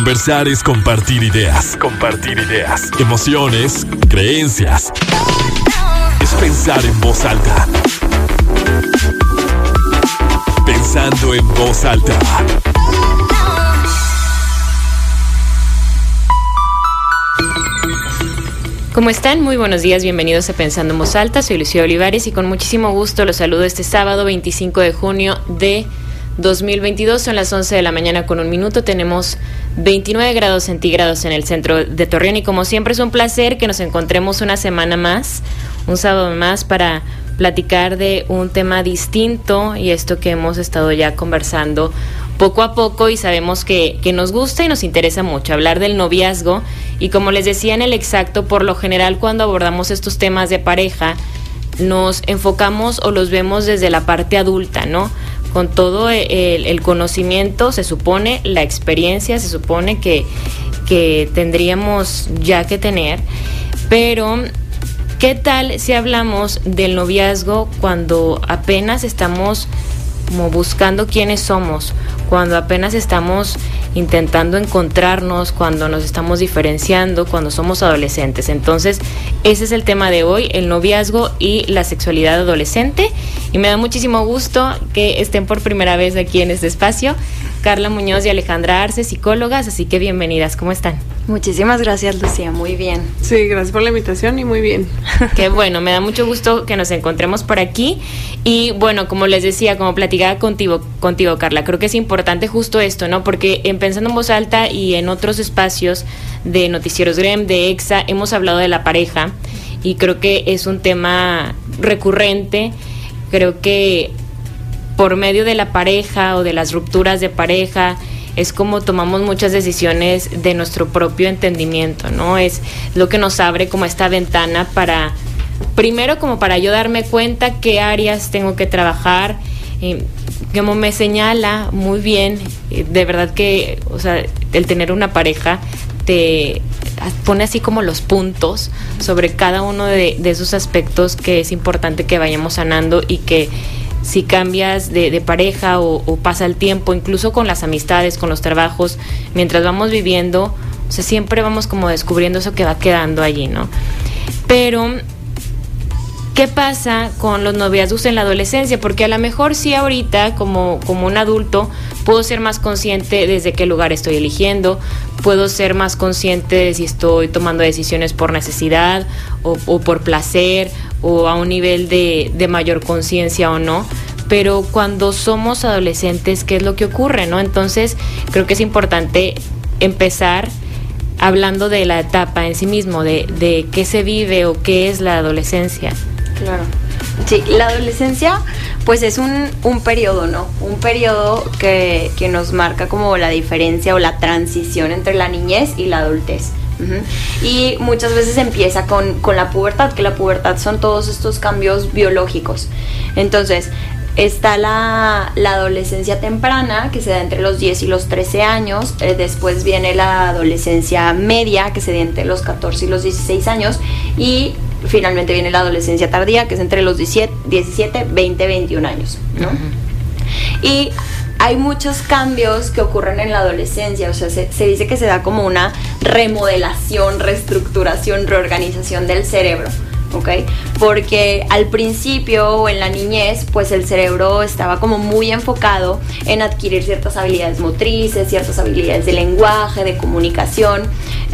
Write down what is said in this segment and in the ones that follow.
Conversar es compartir ideas, compartir ideas, emociones, creencias. Es pensar en voz alta. Pensando en voz alta. ¿Cómo están? Muy buenos días, bienvenidos a Pensando en Voz Alta. Soy Lucía Olivares y con muchísimo gusto los saludo este sábado 25 de junio de 2022. Son las 11 de la mañana con un minuto. Tenemos 29 grados centígrados en el centro de Torreón y como siempre es un placer que nos encontremos una semana más, un sábado más para platicar de un tema distinto y esto que hemos estado ya conversando poco a poco y sabemos que, que, nos gusta y nos interesa mucho hablar del noviazgo y como les decía en el exacto, por lo general cuando abordamos estos temas de pareja nos enfocamos o los vemos desde la parte adulta, ¿no? Con todo el, el conocimiento, se supone, la experiencia, se supone que, que tendríamos ya que tener, pero ¿qué tal si hablamos del noviazgo cuando apenas estamos como buscando quiénes somos, cuando apenas estamos intentando encontrarnos, cuando nos estamos diferenciando, cuando somos adolescentes. Entonces, ese es el tema de hoy, el noviazgo y la sexualidad adolescente. Y me da muchísimo gusto que estén por primera vez aquí en este espacio. Carla Muñoz y Alejandra Arce, psicólogas, así que bienvenidas, ¿cómo están? Muchísimas gracias, Lucía, muy bien. Sí, gracias por la invitación y muy bien. Qué bueno, me da mucho gusto que nos encontremos por aquí. Y bueno, como les decía, como platicaba contigo, contigo, Carla, creo que es importante justo esto, ¿no? Porque en Pensando en Voz Alta y en otros espacios de Noticieros Grem, de EXA, hemos hablado de la pareja y creo que es un tema recurrente. Creo que por medio de la pareja o de las rupturas de pareja, es como tomamos muchas decisiones de nuestro propio entendimiento, ¿no? Es lo que nos abre como esta ventana para, primero como para yo darme cuenta qué áreas tengo que trabajar, eh, como me señala muy bien, eh, de verdad que, o sea, el tener una pareja te pone así como los puntos sobre cada uno de, de esos aspectos que es importante que vayamos sanando y que si cambias de, pareja o, o, pasa el tiempo, incluso con las amistades, con los trabajos, mientras vamos viviendo, o sea, siempre vamos como descubriendo eso que va quedando allí, ¿no? Pero, ¿qué pasa con los noviazgos en la adolescencia? Porque a lo mejor sí ahorita, como, como un adulto, puedo ser más consciente desde qué lugar estoy eligiendo, puedo ser más consciente de si estoy tomando decisiones por necesidad o, por placer o a un nivel de, de mayor conciencia o no. Pero cuando somos adolescentes, ¿qué es lo que ocurre? ¿no? Entonces, creo que es importante empezar hablando de la etapa en sí mismo, de, de qué se vive o qué es la adolescencia. Claro. Sí, la adolescencia pues es un, un periodo, ¿no? Un periodo que, que, nos marca como la diferencia o la transición entre la niñez y la adultez. Y muchas veces empieza con, con la pubertad, que la pubertad son todos estos cambios biológicos. Entonces, está la, la, adolescencia temprana, que se da entre los 10 y los 13 años. Eh, después viene la adolescencia media, que se da entre los 14 y los 16 años. Y finalmente viene la adolescencia tardía, que es entre los 17, 17 20, 21 años. ¿no? Uh -huh. Y hay muchos cambios que ocurren en la adolescencia, o sea, se, se, dice que se da como una remodelación, reestructuración, reorganización del cerebro. ¿Ok? Porque al principio o en la niñez, pues el cerebro estaba como muy enfocado en adquirir ciertas habilidades motrices, ciertas habilidades de lenguaje, de comunicación,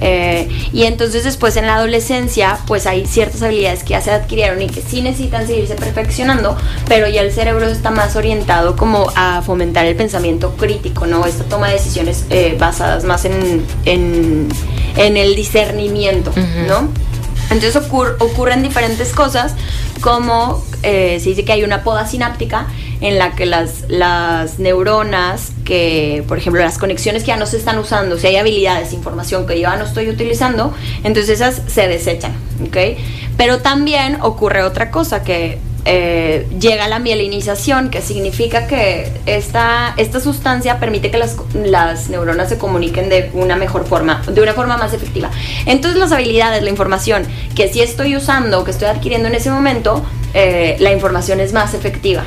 eh, y entonces después en la adolescencia, pues hay ciertas habilidades que ya se adquirieron y que sí necesitan seguirse perfeccionando, pero ya el cerebro está más orientado como a fomentar el pensamiento crítico, ¿no? Esta toma de decisiones eh, basadas más en, en, en, el discernimiento, uh -huh. ¿no? Entonces ocur ocurren diferentes cosas, como eh, se dice que hay una poda sináptica en la que las, las neuronas, que por ejemplo las conexiones que ya no se están usando, si hay habilidades, información que yo ya no estoy utilizando, entonces esas se desechan, ¿ok? Pero también ocurre otra cosa que eh, llega la mielinización, que significa que esta, esta sustancia permite que las, las, neuronas se comuniquen de una mejor forma, de una forma más efectiva. Entonces las habilidades, la información que sí estoy usando, que estoy adquiriendo en ese momento, eh, la información es más efectiva.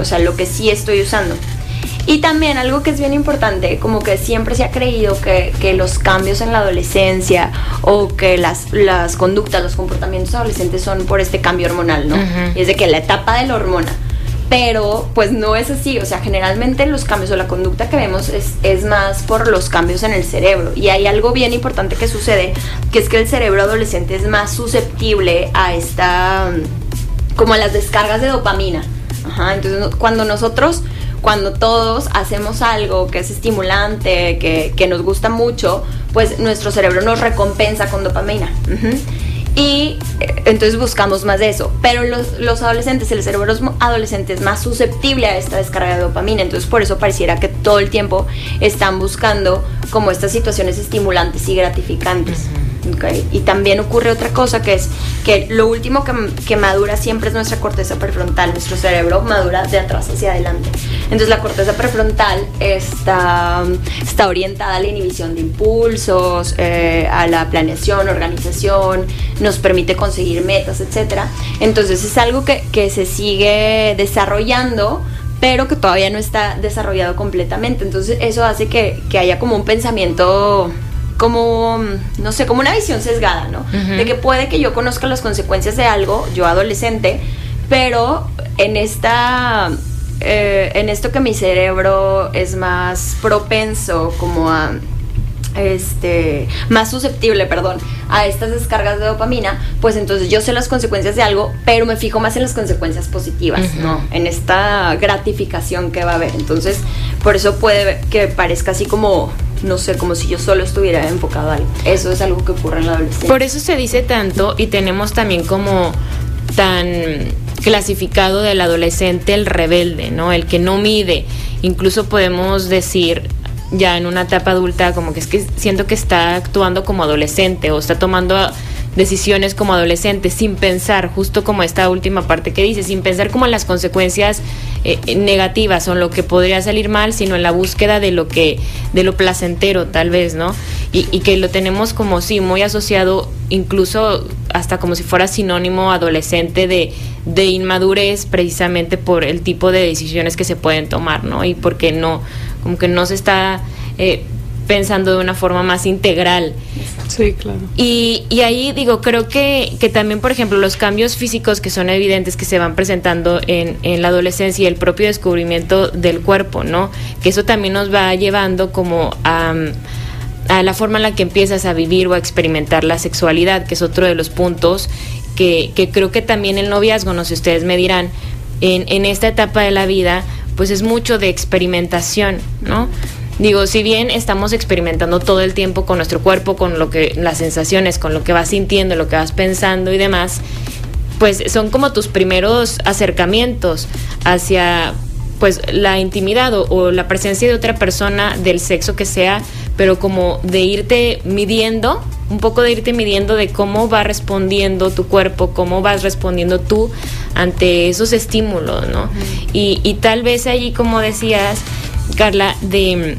O sea, lo que sí estoy usando. Y también algo que es bien importante, como que siempre se ha creído que, que los cambios en la adolescencia o que las, las conductas, los comportamientos adolescentes son por este cambio hormonal, ¿no? Y es de que la etapa de la hormona pero pues no es así, o sea, generalmente los cambios o la conducta que vemos es, es, más por los cambios en el cerebro y hay algo bien importante que sucede, que es que el cerebro adolescente es más susceptible a esta, como a las descargas de dopamina. Ajá, entonces cuando nosotros, cuando todos hacemos algo que es estimulante, que, que nos gusta mucho, pues nuestro cerebro nos recompensa con dopamina. Uh y eh, entonces buscamos más de eso. Pero los, los, adolescentes, el cerebro adolescente es más susceptible a esta descarga de dopamina. Entonces por eso pareciera que todo el tiempo están buscando como estas situaciones estimulantes y gratificantes. Okay. Y también ocurre otra cosa que es que lo último que, que, madura siempre es nuestra corteza prefrontal. Nuestro cerebro madura de atrás hacia adelante. Entonces la corteza prefrontal está, está orientada a la inhibición de impulsos, eh, a la planeación, organización, nos permite conseguir metas, etc. Entonces es algo que, que se sigue desarrollando pero que todavía no está desarrollado completamente. Entonces eso hace que, que haya como un pensamiento como, no sé, como una visión sesgada, ¿no? De que puede que yo conozca las consecuencias de algo, yo adolescente, pero en esta... Eh, en esto que mi cerebro es más propenso como a este, más susceptible, perdón, a estas descargas de dopamina, pues entonces yo sé las consecuencias de algo, pero me fijo más en las consecuencias positivas, ¿no? En esta gratificación que va a haber. Entonces, por eso puede que parezca así como no sé, como si yo solo estuviera enfocado a algo. Eso es algo que ocurre en la adolescencia. Por eso se dice tanto y tenemos también como tan clasificado del adolescente el rebelde, ¿no? El que no mide. Incluso podemos decir ya en una etapa adulta como que es que siento que está actuando como adolescente o está tomando decisiones como adolescente sin pensar, justo como esta última parte que dice, sin pensar como en las consecuencias eh, negativas o en lo que podría salir mal, sino en la búsqueda de lo que, de lo placentero tal vez, ¿no? Y, y que lo tenemos como sí, muy asociado, incluso hasta como si fuera sinónimo adolescente de, de inmadurez precisamente por el tipo de decisiones que se pueden tomar, ¿no? Y porque no, como que no se está eh, pensando de una forma más integral. Sí, claro. Y, y ahí digo, creo que, que, también, por ejemplo, los cambios físicos que son evidentes que se van presentando en, en, la adolescencia y el propio descubrimiento del cuerpo, ¿no? Que eso también nos va llevando como a, a la forma en la que empiezas a vivir o a experimentar la sexualidad, que es otro de los puntos que, que creo que también el noviazgo, no sé, ustedes me dirán, en, en esta etapa de la vida, pues es mucho de experimentación, ¿no? Digo, si bien estamos experimentando todo el tiempo con nuestro cuerpo, con lo que las sensaciones, con lo que vas sintiendo, lo que vas pensando y demás, pues son como tus primeros acercamientos hacia pues la intimidad o, o, la presencia de otra persona del sexo que sea, pero como de irte midiendo, un poco de irte midiendo de cómo va respondiendo tu cuerpo, cómo vas respondiendo tú ante esos estímulos, ¿no? Uh -huh. y, y tal vez allí, como decías, Carla, de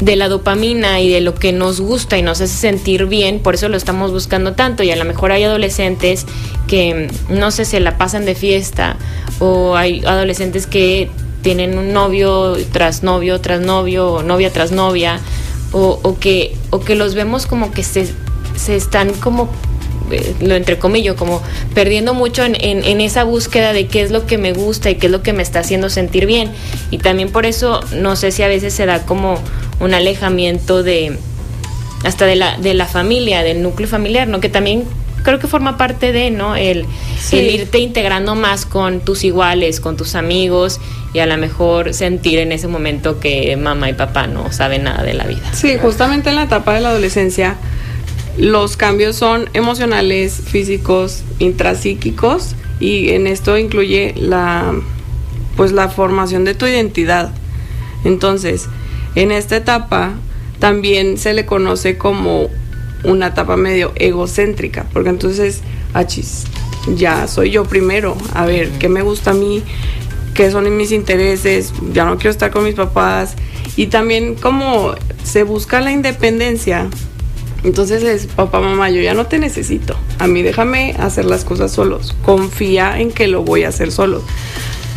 de la dopamina y de lo que nos gusta y nos hace sentir bien, por eso lo estamos buscando tanto. Y a lo mejor hay adolescentes que no sé, se la pasan de fiesta o hay adolescentes que tienen un novio tras novio tras novio o novia tras novia o, o que, o que los vemos como que se, se están como eh, lo entrecomillo, como perdiendo mucho en, en, en, esa búsqueda de qué es lo que me gusta y qué es lo que me está haciendo sentir bien. Y también por eso no sé si a veces se da como un alejamiento de hasta de la, de la familia, del núcleo familiar, ¿no? Que también creo que forma parte de, ¿no? El, sí. el, irte integrando más con tus iguales, con tus amigos y a lo mejor sentir en ese momento que mamá y papá no saben nada de la vida. Sí, justamente en la etapa de la adolescencia los cambios son emocionales, físicos, intrapsíquicos y en esto incluye la pues la formación de tu identidad. Entonces, en esta etapa también se le conoce como una etapa medio egocéntrica, porque entonces, achis, ya soy yo primero, a ver, ¿qué me gusta a mí? ¿Qué son mis intereses? Ya no quiero estar con mis papás. Y también como se busca la independencia, entonces es, papá, mamá, yo ya no te necesito. A mí déjame hacer las cosas solos. Confía en que lo voy a hacer solo.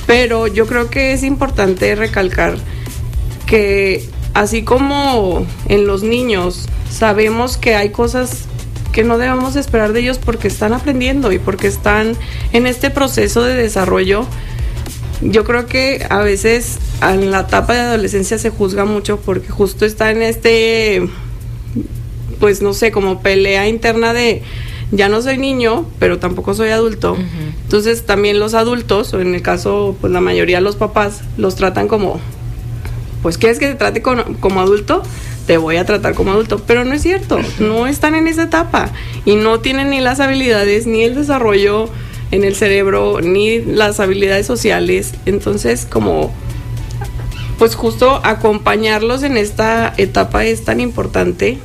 Pero yo creo que es importante recalcar que así como en los niños sabemos que hay cosas que no debemos esperar de ellos porque están aprendiendo y porque están en este proceso de desarrollo, yo creo que a veces en la etapa de adolescencia se juzga mucho porque justo está en este, pues no sé, como pelea interna de ya no soy niño, pero tampoco soy adulto. Entonces también los adultos, o en el caso, pues la mayoría de los papás, los tratan como, pues quieres que te trate como adulto, te voy a tratar como adulto, pero no es cierto, no están en esa etapa y no tienen ni las habilidades, ni el desarrollo en el cerebro, ni las habilidades sociales. Entonces, como, pues justo acompañarlos en esta etapa es tan importante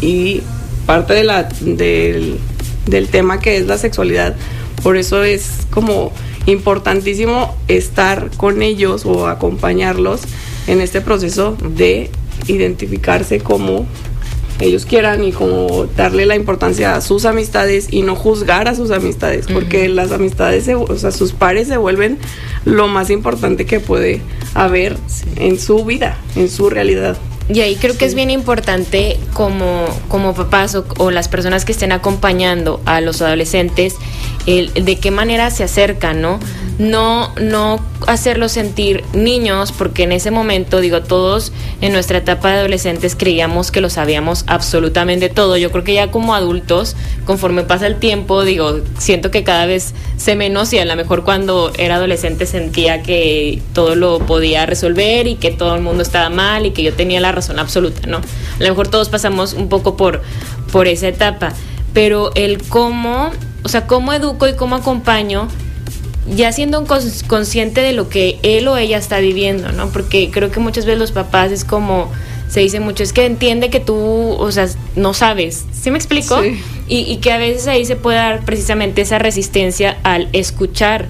y parte de la, del, del tema que es la sexualidad. Por eso es como importantísimo estar con ellos o acompañarlos en este proceso de identificarse como ellos quieran y como darle la importancia a sus amistades y no juzgar a sus amistades, porque las amistades, o sea, sus pares se vuelven lo más importante que puede haber en su vida, en su realidad. Y ahí creo que es bien importante como, como papás o, las personas que estén acompañando a los adolescentes, el, de qué manera se acercan, ¿no? No, no hacerlos sentir niños, porque en ese momento, digo, todos en nuestra etapa de adolescentes creíamos que lo sabíamos absolutamente todo. Yo creo que ya como adultos, conforme pasa el tiempo, digo, siento que cada vez sé menos y a lo mejor cuando era adolescente sentía que todo lo podía resolver y que todo el mundo estaba mal y que yo tenía la razón absoluta, ¿no? A lo mejor todos pasamos un poco por, por esa etapa, pero el cómo, o sea, cómo educo y cómo acompaño ya siendo consciente de lo que él o ella está viviendo, ¿no? Porque creo que muchas veces los papás es como, se dice mucho, es que entiende que tú, o sea, no sabes. ¿Sí me explico? Y, y, que a veces ahí se puede dar precisamente esa resistencia al escuchar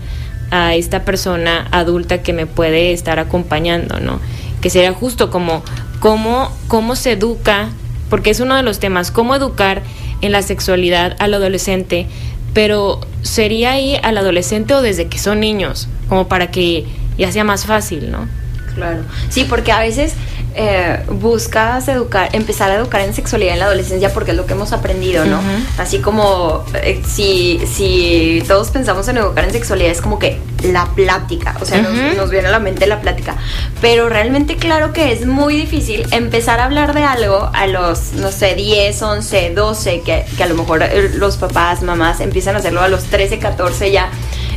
a esta persona adulta que me puede estar acompañando, ¿no? Que sería justo como cómo, cómo se educa, porque es uno de los temas, cómo educar en la sexualidad al adolescente pero sería ahí al adolescente o desde que son niños, como para que ya sea más fácil, ¿no? Claro, sí, porque a veces eh, buscas educar, empezar a educar en sexualidad en la adolescencia porque es lo que hemos aprendido, ¿no? Así como eh, si, si todos pensamos en educar en sexualidad es como que la plática, o sea, nos, viene a la mente la plática, pero realmente claro que es muy difícil empezar a hablar de algo a los, no sé, 10, 11, 12, que, que a lo mejor eh, los papás, mamás empiezan a hacerlo a los 13, 14 ya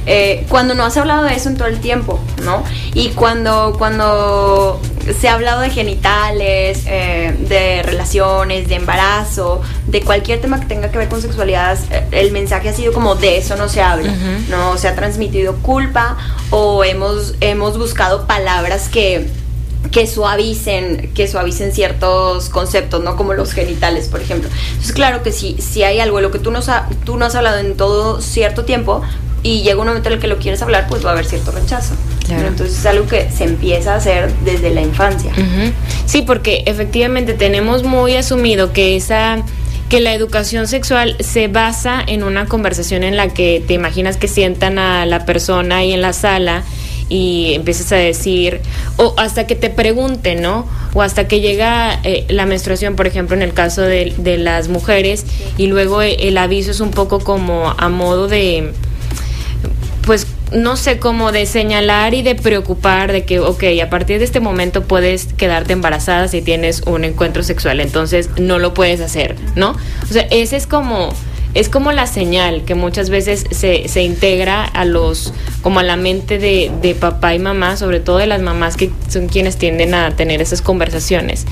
eh, cuando no has hablado de eso en todo el tiempo, ¿no? Y cuando, cuando se ha hablado de genitales, eh, de relaciones, de embarazo, de cualquier tema que tenga que ver con sexualidad, eh, el mensaje ha sido como de eso no se habla, ¿no? Se ha transmitido culpa o hemos, hemos buscado palabras que que suavicen, que suavicen ciertos conceptos, ¿no? Como los genitales, por ejemplo. Entonces, claro que si, si hay algo de lo que tú no, tú no has hablado en todo cierto tiempo, y llega un momento en el que lo quieres hablar, pues va a haber cierto rechazo. Entonces es algo que se empieza a hacer desde la infancia. Sí, porque efectivamente tenemos muy asumido que esa que la educación sexual se basa en una conversación en la que te imaginas que sientan a la persona ahí en la sala y empiezas a decir, o hasta que te pregunten, ¿no? O hasta que llega eh, la menstruación, por ejemplo, en el caso de, de las mujeres, y luego el aviso es un poco como a modo de pues no sé cómo de señalar y de preocupar de que, ok, a partir de este momento puedes quedarte embarazada si tienes un encuentro sexual, entonces no lo puedes hacer, ¿no? O sea, ese es como, es como la señal que muchas veces se, se integra a los, como a la mente de, de papá y mamá, sobre todo de las mamás que son quienes tienden a tener esas conversaciones.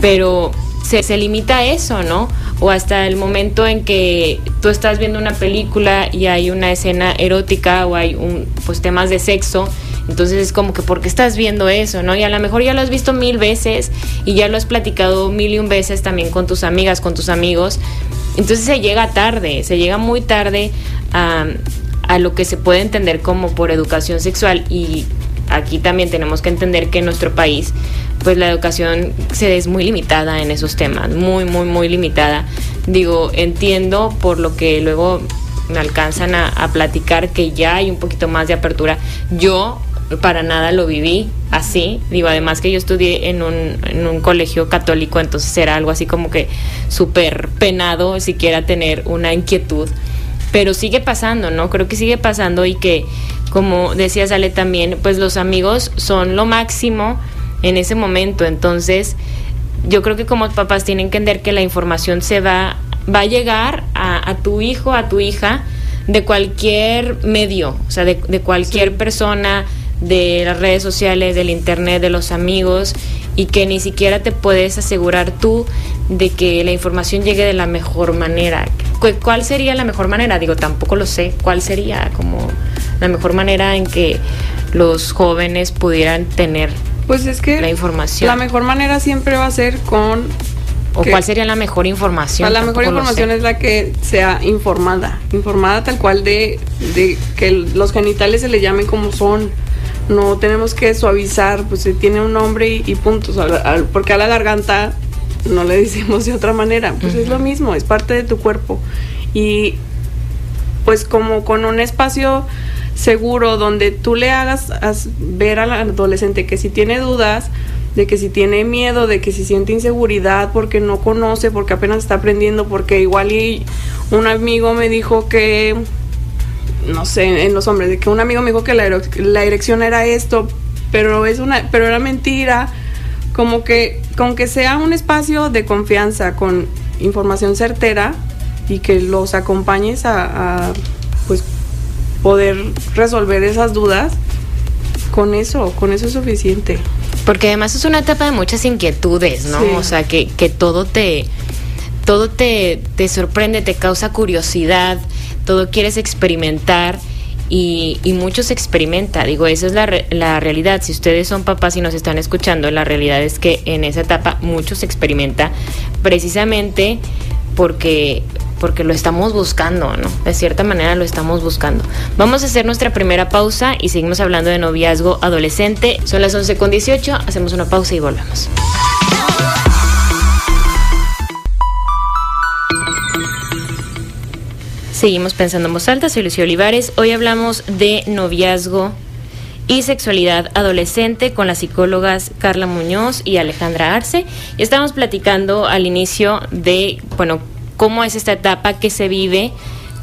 Pero se, se, limita a eso, ¿no? O hasta el momento en que tú estás viendo una película y hay una escena erótica o hay un, pues temas de sexo, entonces es como que ¿por qué estás viendo eso, no? Y a lo mejor ya lo has visto mil veces y ya lo has platicado mil y un veces también con tus amigas, con tus amigos. Entonces se llega tarde, se llega muy tarde a, a lo que se puede entender como por educación sexual y aquí también tenemos que entender que en nuestro país pues la educación se es muy limitada en esos temas, muy, muy, muy limitada. Digo, entiendo por lo que luego me alcanzan a, platicar que ya hay un poquito más de apertura. Yo para nada lo viví así. Digo, además que yo estudié en un, en un colegio católico, entonces era algo así como que súper penado siquiera tener una inquietud. Pero sigue pasando, ¿no? Creo que sigue pasando y que, como decía Sale también, pues los amigos son lo máximo en ese momento. Entonces, yo creo que como papás tienen que entender que la información se va, va a llegar a, a tu hijo, a tu hija, de cualquier medio, o sea, de, de cualquier persona, de las redes sociales, del internet, de los amigos, y que ni siquiera te puedes asegurar tú de que la información llegue de la mejor manera. ¿Cuál sería la mejor manera? Digo, tampoco lo sé. ¿Cuál sería como la mejor manera en que los jóvenes pudieran tener pues es que la información? La mejor manera siempre va a ser con ¿O cuál sería la mejor información? la mejor información es la que sea informada, informada tal cual de, de, que los genitales se le llamen como son. No tenemos que suavizar, pues se tiene un nombre y, y punto. porque a la garganta no le decimos de otra manera. Pues es lo mismo, es parte de tu cuerpo. Y pues como con un espacio seguro donde tú le hagas ver al adolescente que si tiene dudas, de que si tiene miedo, de que si siente inseguridad porque no conoce, porque apenas está aprendiendo, porque igual y un amigo me dijo que, no sé, en los hombres, de que un amigo me dijo que la, la erección era esto, pero es una, pero era mentira, como que, con que sea un espacio de confianza, con información certera y que los acompañes a, poder resolver esas dudas, con eso, con eso es suficiente. Porque además es una etapa de muchas inquietudes, ¿no? O sea, que, que todo te todo te, te sorprende, te causa curiosidad, todo quieres experimentar y, y muchos experimenta. Digo, esa es la, la realidad. Si ustedes son papás y nos están escuchando, la realidad es que en esa etapa muchos experimenta precisamente porque porque lo estamos buscando, ¿no? De cierta manera lo estamos buscando. Vamos a hacer nuestra primera pausa y seguimos hablando de noviazgo adolescente. Son las 11 con 18, hacemos una pausa y volvemos. Seguimos pensando en voz alta, soy Lucía Olivares. Hoy hablamos de noviazgo y sexualidad adolescente con las psicólogas Carla Muñoz y Alejandra Arce. Y estamos platicando al inicio de, bueno, cómo es esta etapa que se vive,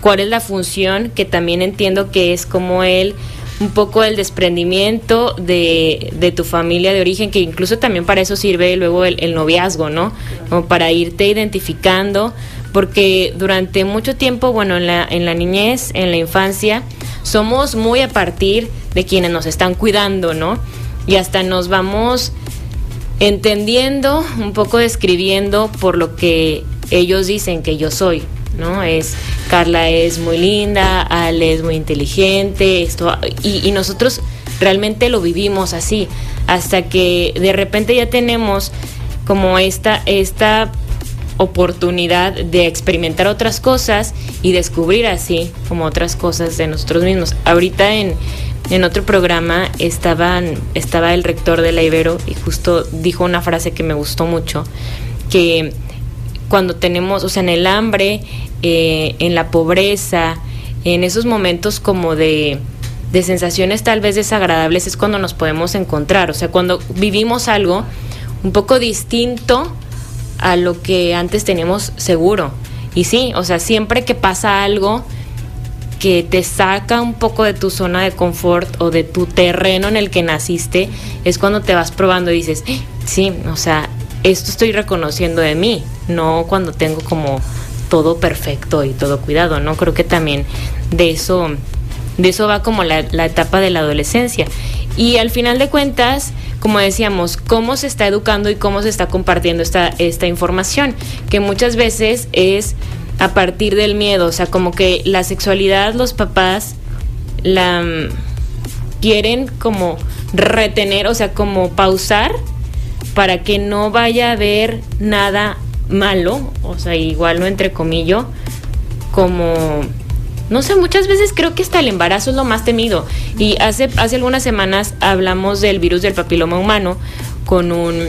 cuál es la función, que también entiendo que es como el un poco el desprendimiento de, de, tu familia de origen, que incluso también para eso sirve luego el, noviazgo, ¿no? Como para irte identificando, porque durante mucho tiempo, bueno, en la, en la niñez, en la infancia, somos muy a partir de quienes nos están cuidando, ¿no? Y hasta nos vamos entendiendo, un poco describiendo por lo que ellos dicen que yo soy, ¿no? Es Carla es muy linda, Ale es muy inteligente, esto y, y, nosotros realmente lo vivimos así, hasta que de repente ya tenemos como esta, esta oportunidad de experimentar otras cosas y descubrir así como otras cosas de nosotros mismos. Ahorita en, en otro programa estaban, estaba el rector de la Ibero y justo dijo una frase que me gustó mucho, que cuando tenemos, o sea, en el hambre, eh, en la pobreza, en esos momentos como de, de sensaciones tal vez desagradables es cuando nos podemos encontrar, o sea, cuando vivimos algo un poco distinto a lo que antes teníamos seguro. Y sí, o sea, siempre que pasa algo que te saca un poco de tu zona de confort o de tu terreno en el que naciste, es cuando te vas probando y dices, sí, o sea, esto estoy reconociendo de mí, no cuando tengo como todo perfecto y todo cuidado, ¿no? Creo que también de eso, de eso va como la, la etapa de la adolescencia. Y al final de cuentas, como decíamos, cómo se está educando y cómo se está compartiendo esta, esta información, que muchas veces es a partir del miedo, o sea, como que la sexualidad los papás la mm, quieren como retener, o sea, como pausar para que no vaya a haber nada malo, o sea, igual no entre comillas, como no sé, muchas veces creo que hasta el embarazo es lo más temido. Y hace, hace algunas semanas hablamos del virus del papiloma humano con un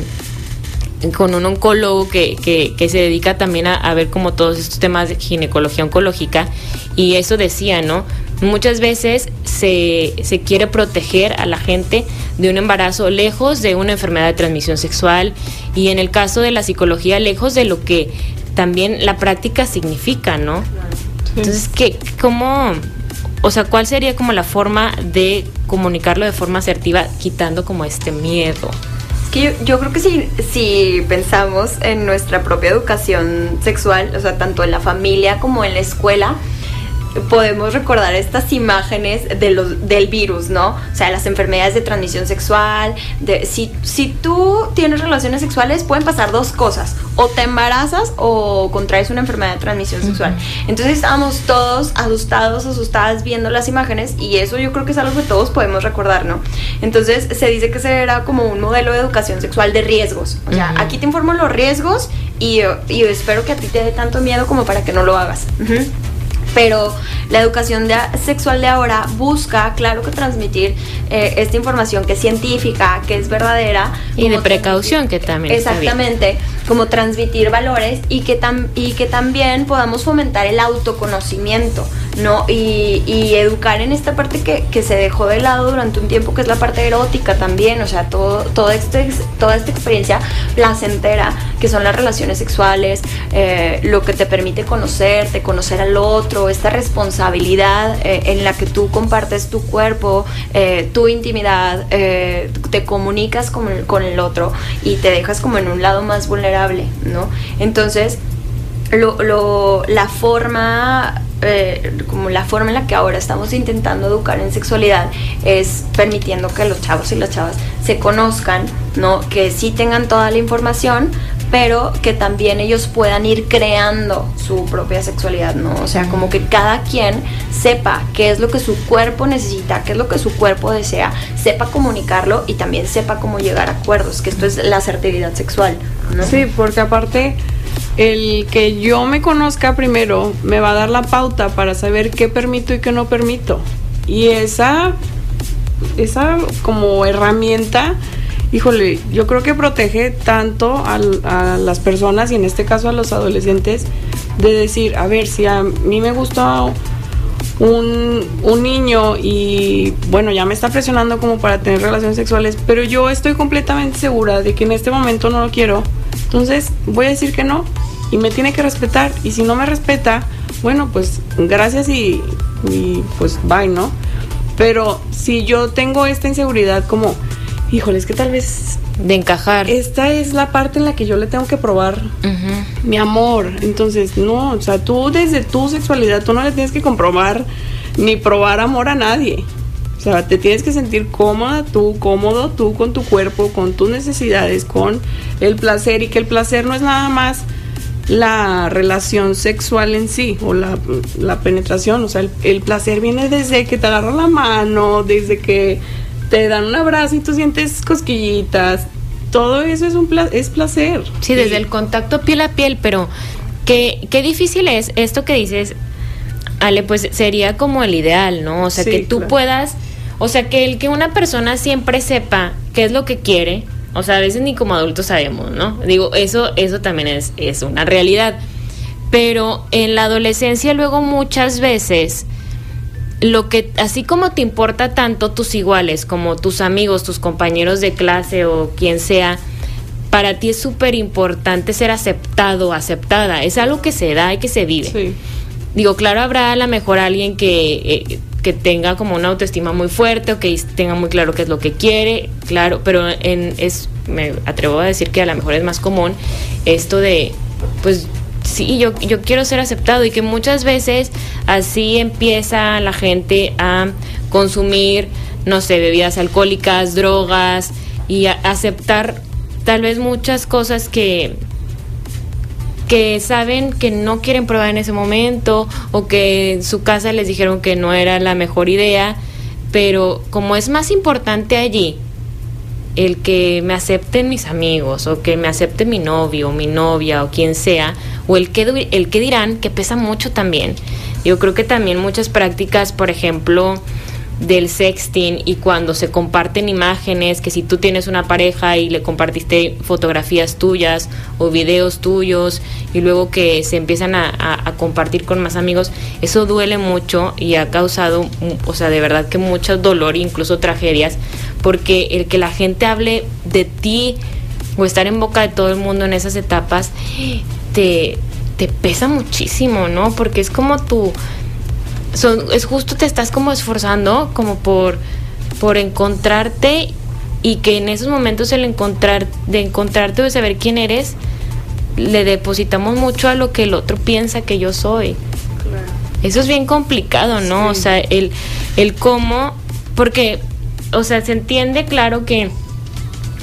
con un oncólogo que, que, se dedica también a, a, ver como todos estos temas de ginecología oncológica y eso decía, ¿no? Muchas veces se, se quiere proteger a la gente de un embarazo lejos de una enfermedad de transmisión sexual y en el caso de la psicología lejos de lo que también la práctica significa, ¿no? Entonces, ¿qué, ¿cómo, o sea, cuál sería como la forma de comunicarlo de forma asertiva quitando como este miedo? Es que yo, yo creo que si, si pensamos en nuestra propia educación sexual, o sea, tanto en la familia como en la escuela, podemos recordar estas imágenes de los, del virus, ¿no? O sea, las enfermedades de transmisión sexual. De, si, si tú tienes relaciones sexuales, pueden pasar dos cosas. O te embarazas o contraes una enfermedad de transmisión sexual. Entonces estábamos todos asustados, asustadas viendo las imágenes y eso yo creo que es algo que todos podemos recordar, ¿no? Entonces se dice que ese era como un modelo de educación sexual de riesgos. O sea, aquí te informo los riesgos y, y espero que a ti te dé tanto miedo como para que no lo hagas. Pero la educación sexual de ahora busca, claro que transmitir eh, esta información que es científica, que es verdadera. Y de precaución que también. Exactamente, como transmitir valores y que, y que también podamos fomentar el autoconocimiento, ¿no? Y, educar en esta parte que, se dejó de lado durante un tiempo, que es la parte erótica también, o sea, todo, todo este, toda esta experiencia placentera, que son las relaciones sexuales, eh, lo que te permite conocerte, conocer al otro, esta responsabilidad eh, en la que tú compartes tu cuerpo, eh, tu intimidad, te comunicas con, con el otro y te dejas como en un lado más vulnerable, ¿no? Entonces, lo, lo, la forma eh, como la forma en la que ahora estamos intentando educar en sexualidad es permitiendo que los chavos y las chavas se conozcan, ¿no? Que sí tengan toda la información, pero que también ellos puedan ir creando su propia sexualidad, ¿no? O sea, como que cada quien sepa qué es lo que su cuerpo necesita, qué es lo que su cuerpo desea, sepa comunicarlo y también sepa cómo llegar a acuerdos, que esto es la asertividad sexual. Sí, porque aparte el que yo me conozca primero me va a dar la pauta para saber qué permito y qué no permito. Y esa, esa como herramienta, híjole, yo creo que protege tanto a, las personas y en este caso a los adolescentes de decir, a ver, si a mí me gusta un, un, niño y bueno, ya me está presionando como para tener relaciones sexuales, pero yo estoy completamente segura de que en este momento no lo quiero, entonces voy a decir que no y me tiene que respetar. Y si no me respeta, bueno, pues gracias y, pues bye, ¿no? Pero si yo tengo esta inseguridad como, híjole, es que tal vez... De encajar. Esta es la parte en la que yo le tengo que probar mi amor. Entonces, no, o sea, tú desde tu sexualidad, tú no le tienes que comprobar ni probar amor a nadie. O sea, te tienes que sentir cómoda tú, cómodo tú con tu cuerpo, con tus necesidades, con el placer y que el placer no es nada más la relación sexual en sí o la, penetración. O sea, el, placer viene desde que te agarran la mano, desde que te dan un abrazo y tú sientes cosquillitas. Todo eso es, un es placer. Sí, desde el contacto piel a piel, pero qué, qué difícil es esto que dices, Ale, pues sería como el ideal, ¿no? O sea, que tú puedas, o sea, que el que una persona siempre sepa qué es lo que quiere, o sea, a veces ni como adultos sabemos, ¿no? Digo, eso, eso también es, es una realidad. Pero en la adolescencia luego muchas veces lo que así como te importa tanto tus iguales como tus amigos, tus compañeros de clase o quien sea, para ti es súper importante ser aceptado, aceptada. Es algo que se da y que se vive. Sí. Digo, claro, habrá a lo mejor alguien que eh, que tenga como una autoestima muy fuerte o que tenga muy claro qué es lo que quiere, claro, pero en, es, me atrevo a decir que a lo mejor es más común esto de, pues sí, yo, yo quiero ser aceptado y que muchas veces así empieza la gente a consumir, no sé, bebidas alcohólicas, drogas y a aceptar tal vez muchas cosas que, que saben que no quieren probar en ese momento o que en su casa les dijeron que no era la mejor idea, pero como es más importante allí el que me acepten mis amigos o que me acepte mi novio o mi novia o quien sea, o el que, el que dirán, que pesa mucho también. Yo creo que también muchas prácticas, por ejemplo, del sexting y cuando se comparten imágenes, que si tú tienes una pareja y le compartiste fotografías tuyas o videos tuyos y luego que se empiezan a, compartir con más amigos, eso duele mucho y ha causado, o sea, de verdad que mucho dolor e incluso tragedias, porque el que la gente hable de ti o estar en boca de todo el mundo en esas etapas, te, te pesa muchísimo, ¿no? Porque es como tu es justo te estás como esforzando como por, por encontrarte y que en esos momentos el encontrar, de encontrarte o de saber quién eres, le depositamos mucho a lo que el otro piensa que yo soy. Eso es bien complicado, ¿no? O sea, el, el cómo, porque, o sea, se entiende claro que,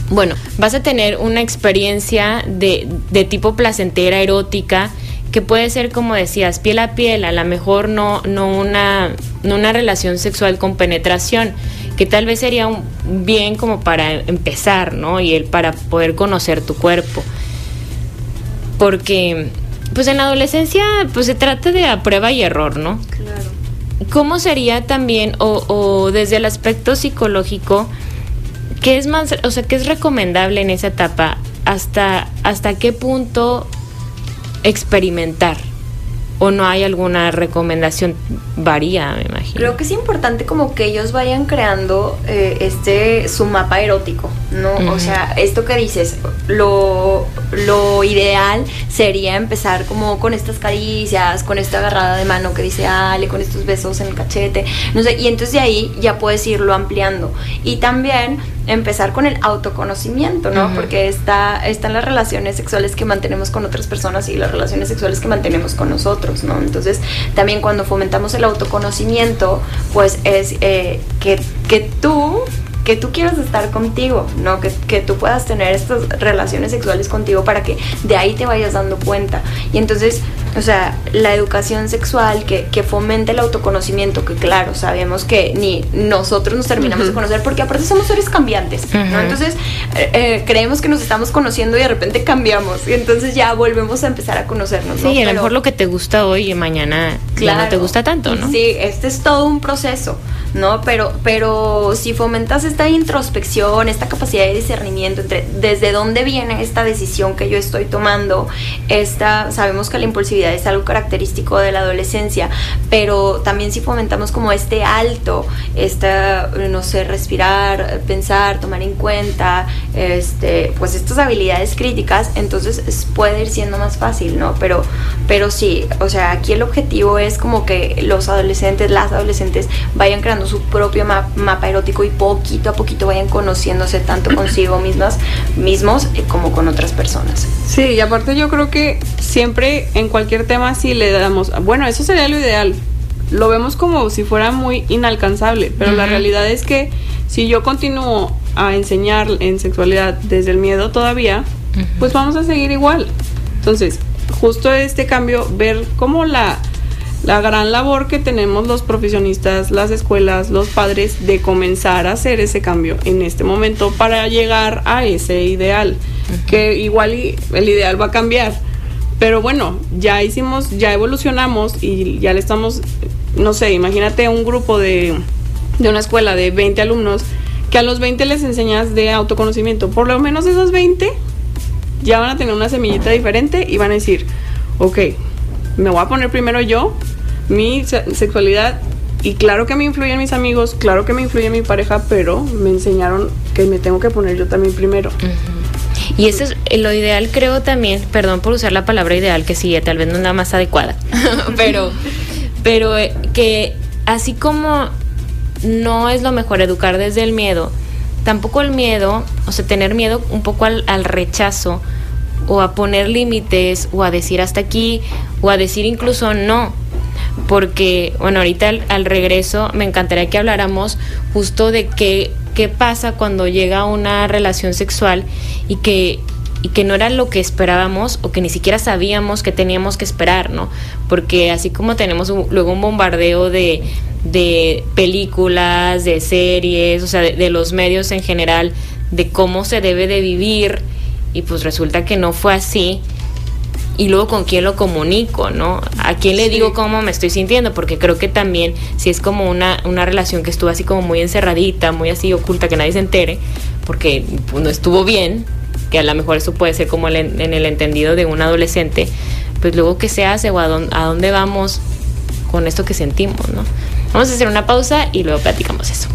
bueno, vas a tener una experiencia de, de tipo placentera, erótica, que puede ser como decías, piel a piel, a lo mejor no, no, una, no una relación sexual con penetración, que tal vez sería un bien como para empezar, ¿no? Y el para poder conocer tu cuerpo. Porque, pues en la adolescencia, pues se trata de a prueba y error, ¿no? Claro. ¿Cómo sería también, o, o desde el aspecto psicológico, qué es más, o sea, qué es recomendable en esa etapa? ¿Hasta, hasta qué punto experimentar o no hay alguna recomendación varía me imagino. Creo que es importante como que ellos vayan creando eh, este su mapa erótico no o sea esto que dices lo lo ideal sería empezar como con estas caricias con esta agarrada de mano que dice Ale con estos besos en el cachete no sé y entonces de ahí ya puedes irlo ampliando. Y también empezar con el autoconocimiento, ¿no? Porque está, están las relaciones sexuales que mantenemos con otras personas y las relaciones sexuales que mantenemos con nosotros, Entonces, también cuando fomentamos el autoconocimiento, pues es eh, que, que tú que tú quieras estar contigo, ¿no? Que, que, tú puedas tener estas relaciones sexuales contigo para que de ahí te vayas dando cuenta. Y entonces, o sea, la educación sexual que, que fomente el autoconocimiento, que claro, sabemos que ni nosotros nos terminamos de conocer, porque aparte somos seres cambiantes, ¿no? Entonces, eh, eh, creemos que nos estamos conociendo y de repente cambiamos. Y entonces ya volvemos a empezar a conocernos. Sí, a lo mejor lo que te gusta hoy y mañana ya no te gusta tanto, ¿no? Sí, este es todo un proceso. ¿no? Pero, pero si fomentas esta introspección, esta capacidad de discernimiento entre desde dónde viene esta decisión que yo estoy tomando, esta, sabemos que la impulsividad es algo característico de la adolescencia, pero también si fomentamos como este alto, esta, no sé, respirar, pensar, tomar en cuenta, este, pues estas habilidades críticas, entonces puede ir siendo más fácil, ¿no? Pero, pero sí, o sea, aquí el objetivo es como que los adolescentes, las adolescentes vayan creando su propio mapa erótico y poquito a poquito vayan conociéndose tanto consigo mismas, mismos eh, como con otras personas. Sí, y aparte yo creo que siempre en cualquier tema sí le damos, bueno, eso sería lo ideal. Lo vemos como si fuera muy inalcanzable, pero la realidad es que si yo continúo a enseñar en sexualidad desde el miedo todavía, pues vamos a seguir igual. Entonces, justo este cambio, ver cómo la la gran labor que tenemos los profesionistas, las escuelas, los padres de comenzar a hacer ese cambio en este momento para llegar a ese ideal, que igual el ideal va a cambiar. Pero bueno, ya hicimos, ya evolucionamos y ya le estamos, no sé, imagínate un grupo de, de una escuela de 20 alumnos que a los 20 les enseñas de autoconocimiento. Por lo menos esos 20 ya van a tener una semillita diferente y van a decir, ok, me voy a poner primero yo mi sexualidad y claro que me influyen mis amigos, claro que me influye mi pareja, pero me enseñaron que me tengo que poner yo también primero. Y eso es lo ideal, creo también, perdón por usar la palabra ideal, que sí, tal vez no es la más adecuada, pero, pero eh, que así como no es lo mejor educar desde el miedo, tampoco el miedo, o sea, tener miedo un poco al rechazo, o a poner límites, o a decir hasta aquí, o a decir incluso no porque, bueno, ahorita al, regreso me encantaría que habláramos justo de qué, qué pasa cuando llega una relación sexual y que y que no era lo que esperábamos o que ni siquiera sabíamos que teníamos que esperar, ¿no? Porque así como tenemos luego un bombardeo de, de películas, de series, o sea, de, los medios en general, de cómo se debe de vivir, y pues resulta que no fue así, y luego con quién lo comunico, ¿no? A quién le digo cómo me estoy sintiendo, porque creo que también si es como una, una relación que estuvo así como muy encerradita, muy así oculta, que nadie se entere, porque pues, no estuvo bien, que a lo mejor eso puede ser como en el entendido de un adolescente, pues luego qué se hace o a dónde, a dónde vamos con esto que sentimos, ¿no? Vamos a hacer una pausa y luego platicamos eso.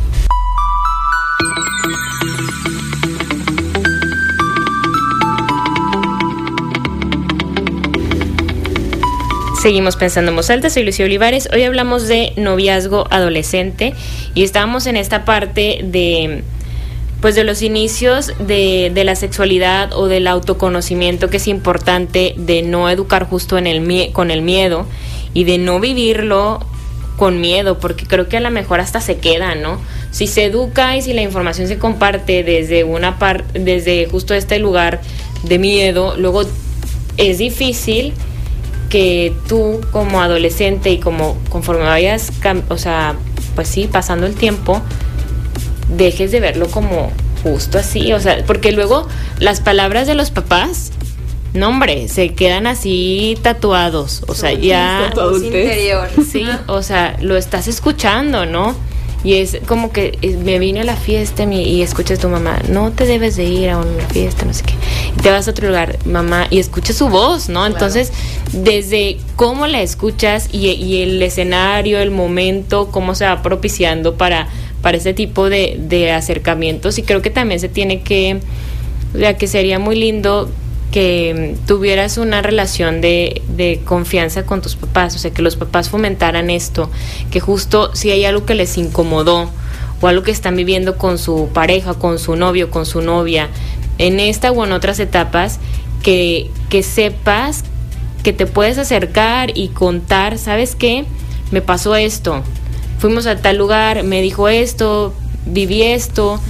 Seguimos pensando en voz alta, soy Lucía Olivares. Hoy hablamos de noviazgo adolescente y estábamos en esta parte de pues de los inicios de, la sexualidad o del autoconocimiento que es importante de no educar justo con el miedo y de no vivirlo con miedo, porque creo que a lo mejor hasta se queda, ¿no? Si se educa y si la información se comparte desde una parte, desde justo este lugar de miedo, luego es difícil que tú como adolescente y como conforme vayas, o sea, pues sí, pasando el tiempo, dejes de verlo como justo así, o sea, porque luego las palabras de los papás, no hombre, se quedan así tatuados, o sea, ya... Interior. Sí, o sea, lo estás escuchando, ¿no? Y es como que me vine a la fiesta y escuchas a tu mamá, no te debes de ir a una fiesta, no sé qué. Y te vas a otro lugar, mamá, y escuchas su voz, ¿no? Entonces, desde cómo la escuchas y, el escenario, el momento, cómo se va propiciando para, para ese tipo de, de acercamientos. Y creo que también se tiene que, o sea, que sería muy lindo que tuvieras una relación de, de, confianza con tus papás, o sea, que los papás fomentaran esto, que justo si hay algo que les incomodó o algo que están viviendo con su pareja, con su novio, con su novia, en esta o en otras etapas, que, que sepas que te puedes acercar y contar, ¿sabes qué? Me pasó esto, fuimos a tal lugar, me dijo esto, viví esto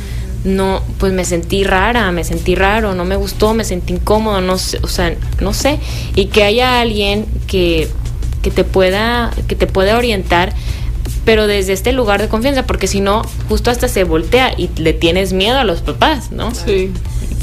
no, pues me sentí rara, me sentí raro, no me gustó, me sentí incómodo, no sé, o sea, no sé, y que haya alguien que, que te pueda, que te pueda orientar, pero desde este lugar de confianza, porque si no, justo hasta se voltea y le tienes miedo a los papás, ¿no? Sí.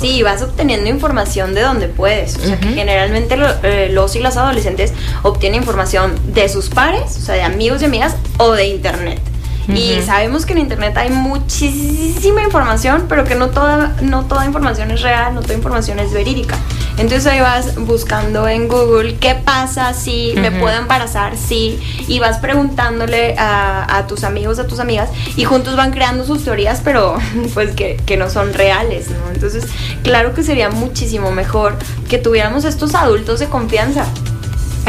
Sí, vas obteniendo información de donde puedes. O sea, que generalmente eh, los y las adolescentes obtienen información de sus pares, o sea, de amigos y amigas, o de internet. Y sabemos que en internet hay muchísima información, pero que no toda, no toda información es real, no toda información es verídica. Entonces ahí vas buscando en Google qué pasa si me puedo embarazar, sí, y vas preguntándole a, tus amigos, a tus amigas, y juntos van creando sus teorías, pero pues que, que no son reales, ¿no? Entonces, claro que sería muchísimo mejor que tuviéramos estos adultos de confianza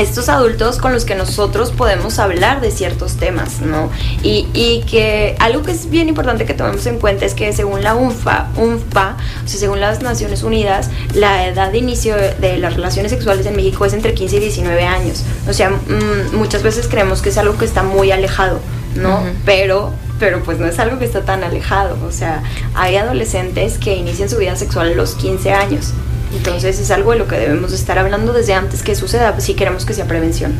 estos adultos con los que nosotros podemos hablar de ciertos temas, ¿no? Y, y, que algo que es bien importante que tomemos en cuenta es que según la UNFA, UNFA, o sea, según las Naciones Unidas, la edad de inicio de las relaciones sexuales en México es entre 15 y 19 años. O sea, mm, muchas veces creemos que es algo que está muy alejado, ¿no? Pero pero pues no es algo que está tan alejado. O sea, hay adolescentes que inician su vida sexual a los 15 años. Entonces es algo de lo que debemos estar hablando desde antes que suceda si queremos que sea prevención.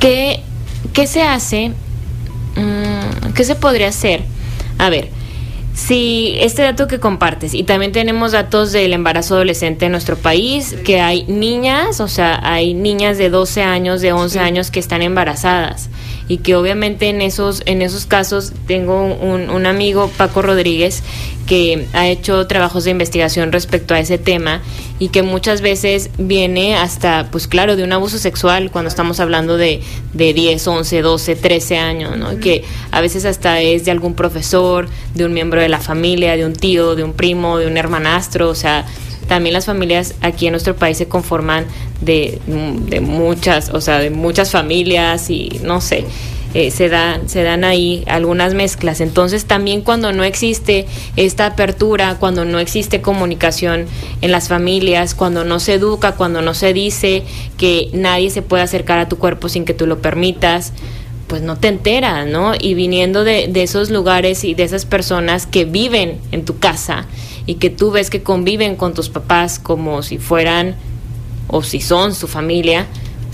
¿Qué, qué se hace? Mm, ¿Qué se podría hacer? A ver, si este dato que compartes, y también tenemos datos del embarazo adolescente en nuestro país, que hay niñas, o sea, hay niñas de 12 años, de 11 años que están embarazadas y que obviamente en esos, en esos casos tengo un, un amigo, Paco Rodríguez, que ha hecho trabajos de investigación respecto a ese tema y que muchas veces viene hasta, pues claro, de un abuso sexual cuando estamos hablando de, de 10, 11, 12, 13 años, ¿no? Que a veces hasta es de algún profesor, de un miembro de la familia, de un tío, de un primo, de un hermanastro, o sea, también las familias aquí en nuestro país se conforman de, muchas, o sea, de muchas familias y no sé. Eh, se, dan, se dan ahí algunas mezclas. Entonces también cuando no existe esta apertura, cuando no existe comunicación en las familias, cuando no se educa, cuando no se dice que nadie se puede acercar a tu cuerpo sin que tú lo permitas, pues no te enteras, ¿no? Y viniendo de, de esos lugares y de esas personas que viven en tu casa y que tú ves que conviven con tus papás como si fueran o si son su familia,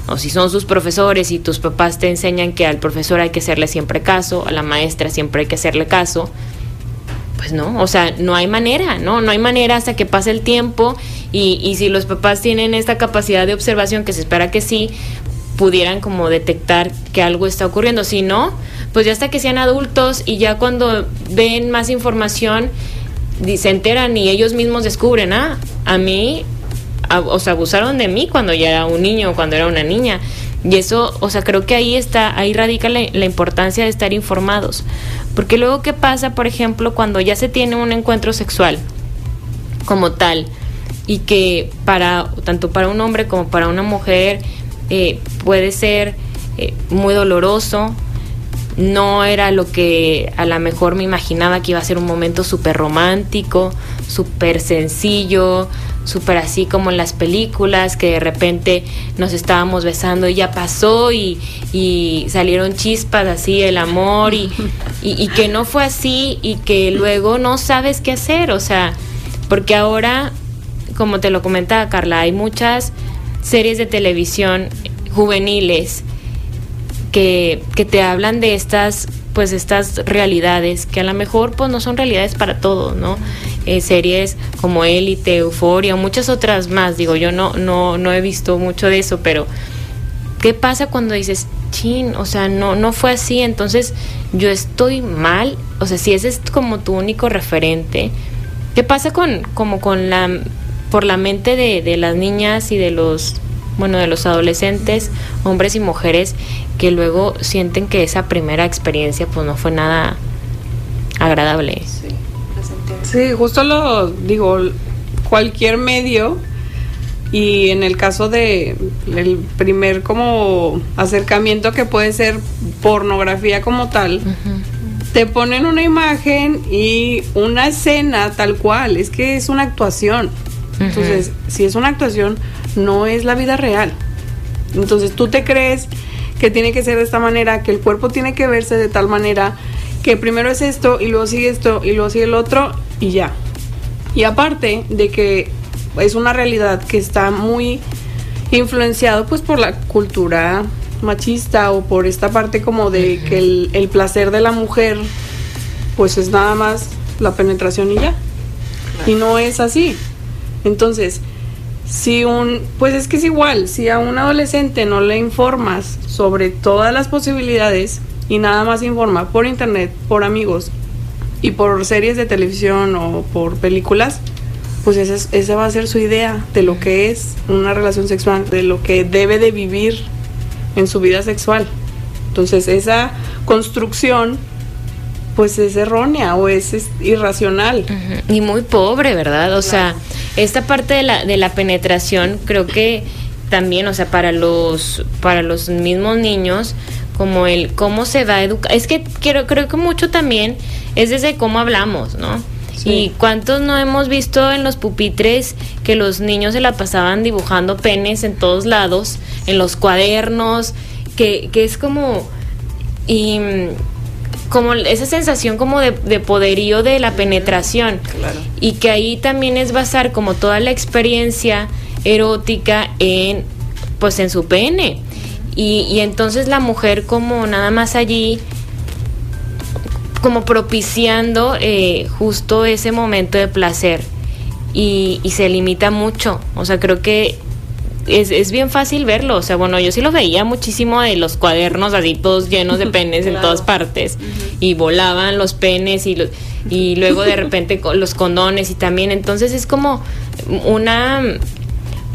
o si son sus profesores y tus papás te enseñan que al profesor hay que hacerle siempre caso, a la maestra siempre hay que hacerle caso, pues no, o sea, no hay manera, ¿no? No hay manera hasta que pase el tiempo Y, y si los papás tienen esta capacidad de observación, que se espera que sí, pudieran como detectar que algo está ocurriendo. Si no, pues ya hasta que sean adultos y ya cuando ven más información, se enteran y ellos mismos descubren, ah, a mí, o sea, abusaron de mí cuando ya era un niño o cuando era una niña. Y eso, o sea, creo que ahí está, ahí radica la, la, importancia de estar informados. Porque luego, ¿qué pasa, por ejemplo, cuando ya se tiene un encuentro sexual como tal? Y que para, tanto para un hombre como para una mujer, eh, puede ser eh, muy doloroso. No era lo que a lo mejor me imaginaba que iba a ser un momento súper romántico, súper sencillo, súper así como en las películas, que de repente nos estábamos besando y ya pasó y, y salieron chispas así, el amor y, y, y, que no fue así y que luego no sabes qué hacer, o sea, porque ahora, como te lo comentaba Carla, hay muchas series de televisión juveniles que, que te hablan de estas pues estas realidades que a lo mejor pues no son realidades para todos, ¿no? Eh, series como Élite, Euforia, muchas otras más, digo, yo no, no, no he visto mucho de eso, pero ¿qué pasa cuando dices, chin, o sea, no, no fue así, entonces yo estoy mal, o sea, si ese es como tu único referente, ¿qué pasa con, como con la, por la mente de, de las niñas y de los bueno, de los adolescentes, hombres y mujeres, que luego sienten que esa primera experiencia pues no fue nada agradable. Sí, sí justo lo digo, cualquier medio y en el caso de el primer como acercamiento que puede ser pornografía como tal, uh -huh. te ponen una imagen y una escena tal cual, es que es una actuación. Uh -huh. Entonces, si es una actuación, no es la vida real. Entonces tú te crees que tiene que ser de esta manera, que el cuerpo tiene que verse de tal manera, que primero es esto y luego sigue esto y luego sigue el otro y ya. Y aparte de que es una realidad que está muy influenciado pues por la cultura machista o por esta parte como de que el, el placer de la mujer pues es nada más la penetración y ya. Y no es así. Entonces, si un, pues es que es igual, si a un adolescente no le informas sobre todas las posibilidades y nada más informa por internet, por amigos y por series de televisión o por películas, pues esa, esa va a ser su idea de lo que es una relación sexual, de lo que debe de vivir en su vida sexual. Entonces esa construcción pues es errónea o es, es irracional. Uh -huh. Y muy pobre, ¿verdad? O claro. sea, esta parte de la, de la penetración creo que también, o sea, para los, para los mismos niños, como el cómo se va a educar. Es que quiero, creo que mucho también es desde cómo hablamos, ¿no? Sí. Y cuántos no hemos visto en los pupitres que los niños se la pasaban dibujando penes en todos lados, en los cuadernos, que, que es como... Y como esa sensación como de, de poderío de la penetración. Claro. y que ahí también es basar como toda la experiencia erótica en pues en su pene. Y, y entonces la mujer como nada más allí como propiciando eh, justo ese momento de placer. Y, y se limita mucho. O sea creo que es, es, bien fácil verlo. O sea, bueno, yo sí lo veía muchísimo de los cuadernos así todos llenos de penes claro. en todas partes. Uh -huh. Y volaban los penes y, los, y luego de repente los condones y también. Entonces es como una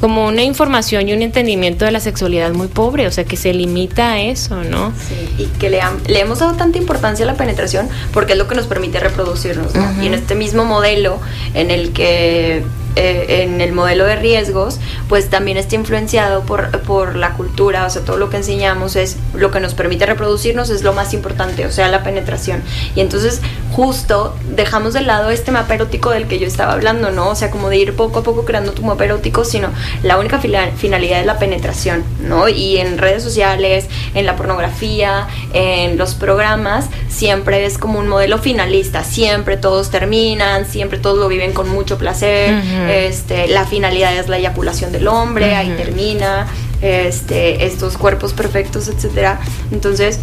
como una información y un entendimiento de la sexualidad muy pobre, o sea, que se limita a eso, ¿no? Sí, y que le, le hemos dado tanta importancia a la penetración porque es lo que nos permite reproducirnos, ¿no? Uh -huh. Y en este mismo modelo en el que eh, en el modelo de riesgos, pues también está influenciado por, por la cultura, o sea, todo lo que enseñamos es lo que nos permite reproducirnos, es lo más importante, o sea, la penetración. Y entonces, justo dejamos de lado este mapa erótico del que yo estaba hablando, ¿no? O sea, como de ir poco a poco creando tu mapa erótico, sino la única finalidad es la penetración, ¿no? Y en redes sociales, en la pornografía, en los programas, siempre es como un modelo finalista, siempre todos terminan, siempre todos lo viven con mucho placer. Este, la finalidad es la eyaculación del hombre, uh -huh. ahí termina, este, estos cuerpos perfectos, etcétera. Entonces,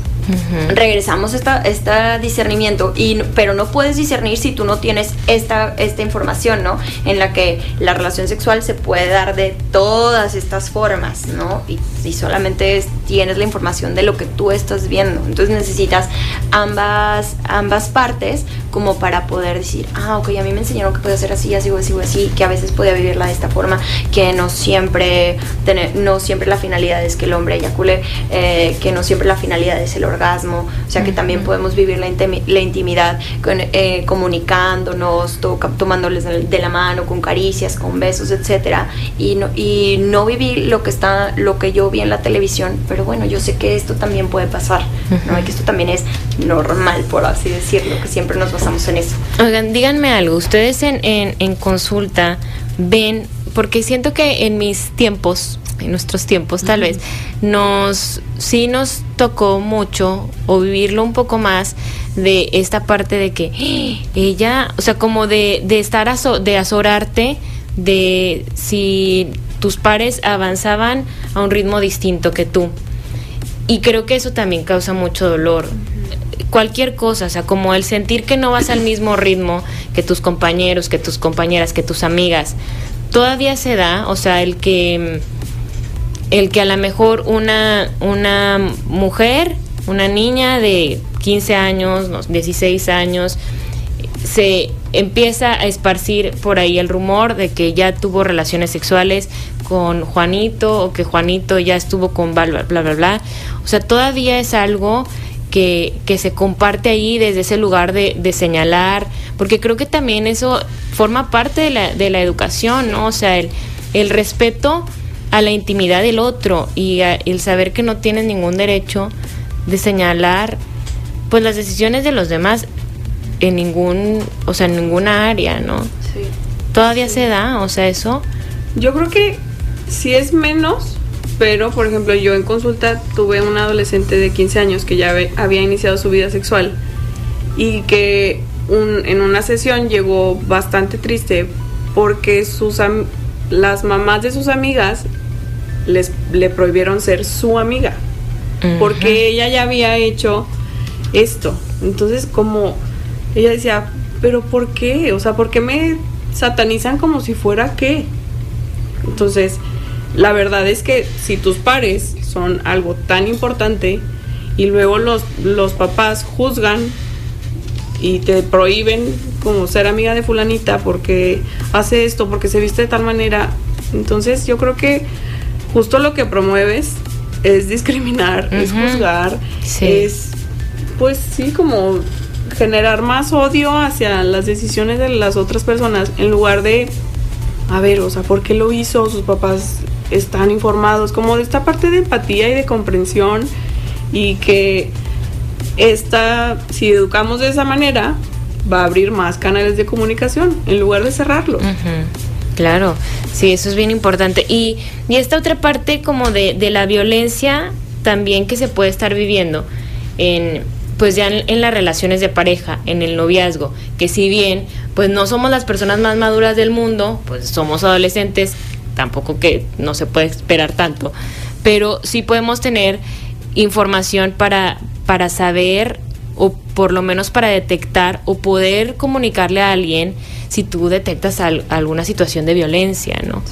regresamos a este discernimiento, y, pero no puedes discernir si tú no tienes esta, esta información, ¿no? En la que la relación sexual se puede dar de todas estas formas, ¿no? Y, solamente tienes la información de lo que tú estás viendo. Entonces necesitas ambas, ambas partes como para poder decir, ah, ok, a mí me enseñaron que puede ser así, así, así, así, que a veces podía vivirla de esta forma, que no siempre, tener, no siempre la finalidad es que el hombre eyacule, eh, que no siempre la finalidad es el orgasmo, o sea que también podemos vivir la, la intimidad eh, comunicándonos, tomándoles de la mano, con caricias, con besos, etcétera, y no, y no vivir lo que está, lo que yo vi en la televisión, pero bueno, yo sé que esto también puede pasar, ¿no? Y que esto también es normal, por así decirlo, que siempre nos basamos en eso. Oigan, díganme algo, ustedes en, en, en consulta ven, porque siento que en mis tiempos, en nuestros tiempos tal vez, nos sí nos tocó mucho o vivirlo un poco más de esta parte de que ella, o sea, como de, de estar de azorarte de si tus pares avanzaban a un ritmo distinto que tú. Y creo que eso también causa mucho dolor. Cualquier cosa, o sea, como el sentir que no vas al mismo ritmo que tus compañeros, que tus compañeras, que tus amigas, todavía se da, o sea, el que el que a lo mejor una, una mujer, una niña de 15 años, 16 años, se empieza a esparcir por ahí el rumor de que ya tuvo relaciones sexuales con Juanito o que Juanito ya estuvo con bla, bla, bla, bla. O sea, todavía es algo que, que se comparte ahí desde ese lugar de, de, señalar, porque creo que también eso forma parte de la, de la educación, ¿no? O sea, el, el respeto a la intimidad del otro y el saber que no tienes ningún derecho de señalar pues las decisiones de los demás en ningún, o sea, en ninguna área, ¿no? Sí. Todavía se da, o sea, eso. Yo creo que sí es menos, pero por ejemplo, yo en consulta tuve una adolescente de 15 años que ya había iniciado su vida sexual y que en una sesión llegó bastante triste porque sus las mamás de sus amigas les le prohibieron ser su amiga porque ella ya había hecho esto. Entonces, como ella decía, pero ¿por qué? O sea, ¿por qué me satanizan como si fuera qué? Entonces, la verdad es que si tus pares son algo tan importante y luego los, los papás juzgan y te prohíben como ser amiga de fulanita porque hace esto, porque se viste de tal manera, entonces yo creo que justo lo que promueves es discriminar, es juzgar, es pues sí como generar más odio hacia las decisiones de las otras personas en lugar de, a ver, o sea, ¿por qué lo hizo? Sus papás están informados, como de esta parte de empatía y de comprensión y que esta, si educamos de esa manera, va a abrir más canales de comunicación en lugar de cerrarlos. Claro, sí, eso es bien importante. Y, y esta otra parte como de, de la violencia también que se puede estar viviendo en pues ya en, las relaciones de pareja, en el noviazgo, que si bien pues no somos las personas más maduras del mundo, pues somos adolescentes, tampoco que no se puede esperar tanto, pero sí podemos tener información para, para saber o por lo menos para detectar o poder comunicarle a alguien si tú detectas alguna situación de violencia, ¿no?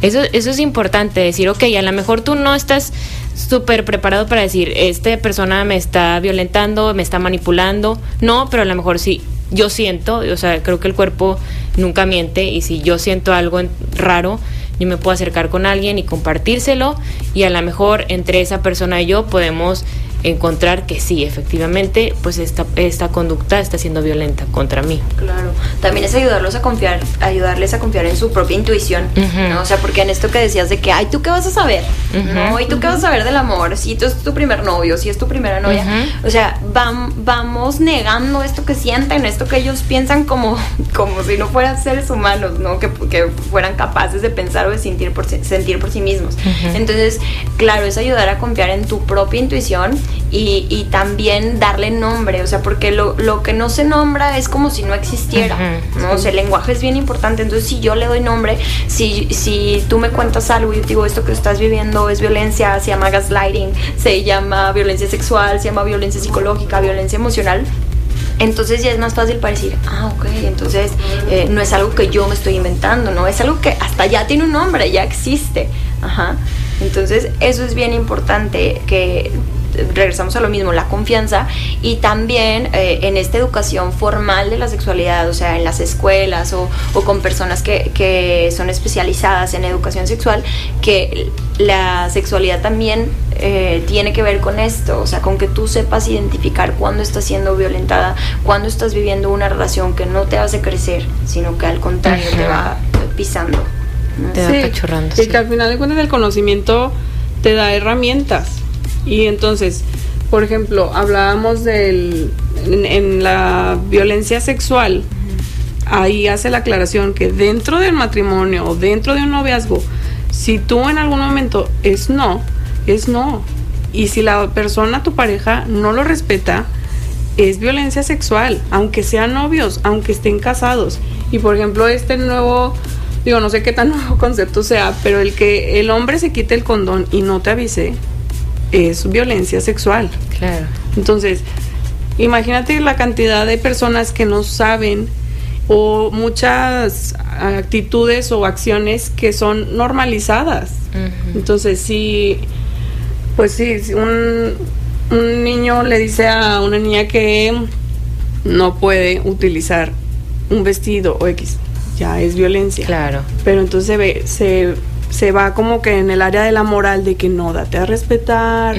Eso, eso es importante, decir, ok, a lo mejor tú no estás súper preparado para decir, esta persona me está violentando, me está manipulando. No, pero a lo mejor sí, yo siento, o sea, creo que el cuerpo nunca miente y si yo siento algo raro, yo me puedo acercar con alguien y compartírselo y a lo mejor entre esa persona y yo podemos encontrar que sí, efectivamente, pues esta, esta conducta está siendo violenta contra mí. Claro, también es ayudarlos a confiar, ayudarles a confiar en su propia intuición, ¿no? O sea, porque en esto que decías de que, ay, ¿tú qué vas a saber? ¿No? ¿Y tú qué vas a saber del amor? Si tú es tu primer novio, si es tu primera novia. O sea, vamos negando esto que sienten, esto que ellos piensan como, como si no fueran seres humanos, ¿no? Que, que fueran capaces de pensar o de sentir por, sentir por sí mismos. Entonces, claro, es ayudar a confiar en tu propia intuición Y, y, también darle nombre, o sea, porque lo, lo, que no se nombra es como si no existiera, ¿no? O sea, el lenguaje es bien importante, entonces si yo le doy nombre, si, si tú me cuentas algo y yo digo esto que estás viviendo es violencia, se llama gaslighting, se llama violencia sexual, se llama violencia psicológica, violencia emocional, entonces ya es más fácil para decir, ah, ok, entonces eh, no es algo que yo me estoy inventando, no, es algo que hasta ya tiene un nombre, ya existe. Ajá. Entonces eso es bien importante que regresamos a lo mismo, la confianza y también eh, en esta educación formal de la sexualidad, o sea, en las escuelas o, o con personas que, que, son especializadas en educación sexual, que la sexualidad también eh, tiene que ver con esto, o sea, con que tú sepas identificar cuándo estás siendo violentada, cuándo estás viviendo una relación que no te hace crecer, sino que al contrario te va pisando. Te va apachurrando. Y que al final de cuentas el conocimiento te da herramientas y entonces, por ejemplo, hablábamos del, en, la violencia sexual, ahí hace la aclaración que dentro del matrimonio o dentro de un noviazgo, si tú en algún momento es no, es no. Y si la persona, tu pareja, no lo respeta, es violencia sexual, aunque sean novios, aunque estén casados. Y por ejemplo, este nuevo, digo, no sé qué tan nuevo concepto sea, pero el que el hombre se quite el condón y no te avise, es violencia sexual. Claro. Entonces, imagínate la cantidad de personas que no saben o muchas actitudes o acciones que son normalizadas. Entonces, si, pues sí, si un, un niño le dice a una niña que no puede utilizar un vestido o X, ya es violencia. Claro. Pero entonces se ve, se se va como que en el área de la moral de que no, date a respetar,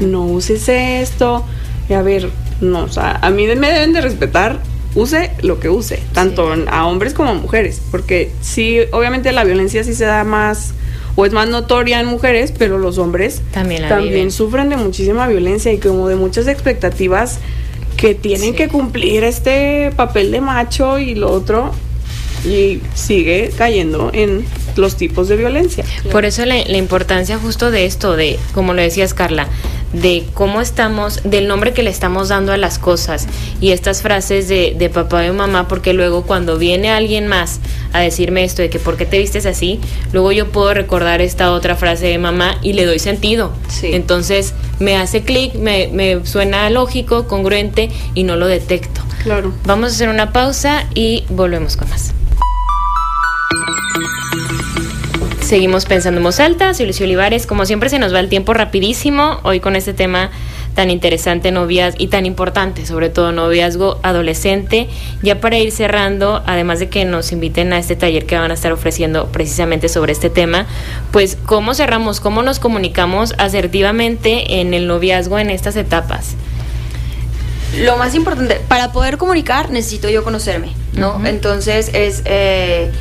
no uses esto. Y a ver, no, o sea, a mí me deben de respetar, use lo que use, tanto a hombres como a mujeres, porque sí, obviamente la violencia sí se da más o es más notoria en mujeres, pero los hombres también, también sufren de muchísima violencia y como de muchas expectativas que tienen que cumplir este papel de macho y lo otro y sigue cayendo en los tipos de violencia. Por eso la, la, importancia justo de esto, de, como lo decías Carla, de cómo estamos, del nombre que le estamos dando a las cosas y estas frases de, de papá y mamá, porque luego cuando viene alguien más a decirme esto de que por qué te vistes así, luego yo puedo recordar esta otra frase de mamá y le doy sentido. Sí. Entonces me hace clic, me, me suena lógico, congruente y no lo detecto. Claro. Vamos a hacer una pausa y volvemos con más. Seguimos pensando en voz alta, soy Lucio Olivares. Como siempre se nos va el tiempo rapidísimo hoy con este tema tan interesante novias y tan importante, sobre todo noviazgo adolescente. Ya para ir cerrando, además de que nos inviten a este taller que van a estar ofreciendo precisamente sobre este tema, pues cómo cerramos, cómo nos comunicamos asertivamente en el noviazgo en estas etapas. Lo más importante, para poder comunicar necesito yo conocerme, ¿no? Uh -huh. Entonces es... Eh,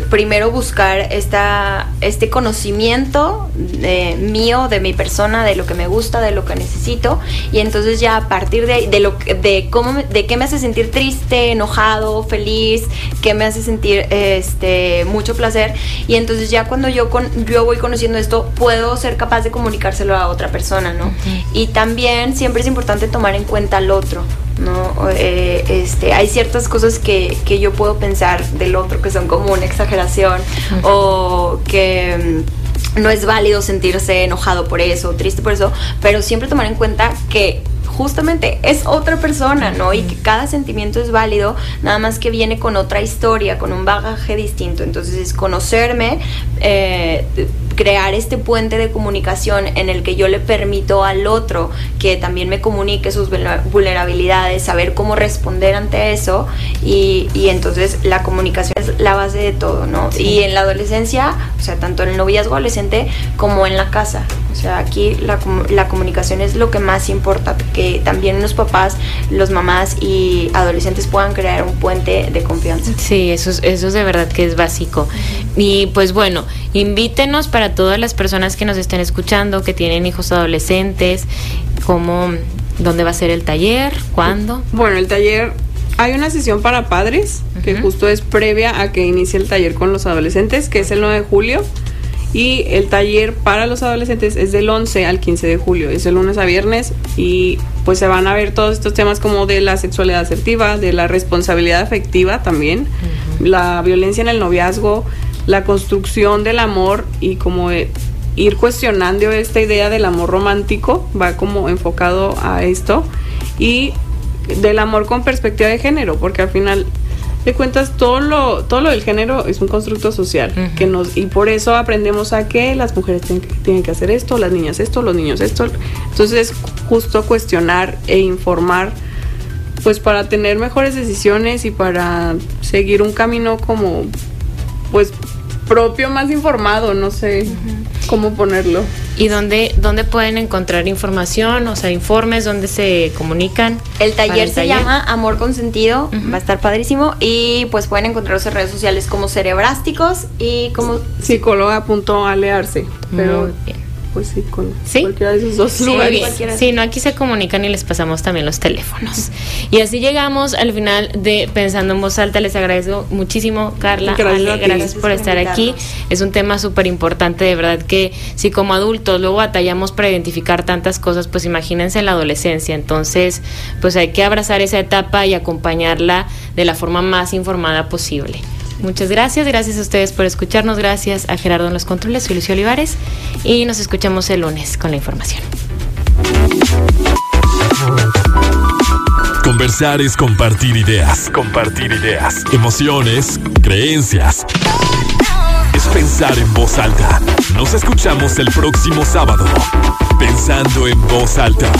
primero buscar esta, este conocimiento de, mío, de mi persona, de lo que me gusta, de lo que necesito, y entonces ya a partir de, de, lo, de, cómo, de qué me hace sentir triste, enojado, feliz, qué me hace sentir este, mucho placer, y entonces ya cuando yo, con, yo voy conociendo esto, puedo ser capaz de comunicárselo a otra persona, ¿no? Y también siempre es importante tomar en cuenta al otro, ¿no? Eh, este, hay ciertas cosas que, que, yo puedo pensar del otro que son como una exageración uh -huh. o que mm, no es válido sentirse enojado por eso, triste por eso, pero siempre tomar en cuenta que justamente es otra persona, ¿no? Y que cada sentimiento es válido, nada más que viene con otra historia, con un bagaje distinto. Entonces es conocerme, eh, crear este puente de comunicación en el que yo le permito al otro que también me comunique sus vulnerabilidades, saber cómo responder ante eso y, y entonces la comunicación es la base de todo, ¿no? Sí. Y en la adolescencia, o sea, tanto en el noviazgo adolescente como en la casa, o sea, aquí la, la comunicación es lo que más importa, que también los papás, los mamás y adolescentes puedan crear un puente de confianza. Sí, eso es, eso es de verdad que es básico. Y pues bueno, invítenos para todas las personas que nos estén escuchando, que tienen hijos adolescentes, cómo, dónde va a ser el taller, cuándo. Bueno, el taller hay una sesión para padres, uh -huh. que justo es previa a que inicie el taller con los adolescentes, que es el 9 de julio. Y el taller para los adolescentes es del 11 al 15 de julio, es de lunes a viernes y pues se van a ver todos estos temas como de la sexualidad asertiva, de la responsabilidad afectiva también, la violencia en el noviazgo, la construcción del amor y como eh, ir cuestionando esta idea del amor romántico, va como enfocado a esto y del amor con perspectiva de género, porque al final de cuentas todo lo todo lo del género es un constructo social que nos y por eso aprendemos a que las mujeres tienen, que hacer esto las niñas esto los niños esto. Entonces justo cuestionar e informar pues para tener mejores decisiones y para seguir un camino como pues propio más informado no sé cómo ponerlo ¿Y dónde, dónde pueden encontrar información, o sea, informes, dónde se comunican? El taller, se llama Amor con Sentido, va a estar padrísimo. Y pues pueden encontrarlos en redes sociales como Cerebrásticos y como... Psicóloga.alearse. Pero... Muy bien pues sí, con cualquiera de esos dos lugares. Sí, no, aquí se comunican y les pasamos también los teléfonos. Y así llegamos al final de Pensando en Voz Alta. Les agradezco muchísimo, Carla. Gracias, gracias por estar aquí. Es un tema súper importante, de verdad que si como adultos luego batallamos para identificar tantas cosas, pues imagínense en la adolescencia. Entonces, pues hay que abrazar esa etapa y acompañarla de la forma más informada posible. Muchas gracias, gracias a ustedes por escucharnos, gracias a Gerardo en los controles, soy Lucio Olivares y nos escuchamos el lunes con la información. Conversar es compartir ideas, compartir ideas, emociones, creencias. Es pensar en voz alta. Nos escuchamos el próximo sábado. Pensando en voz alta.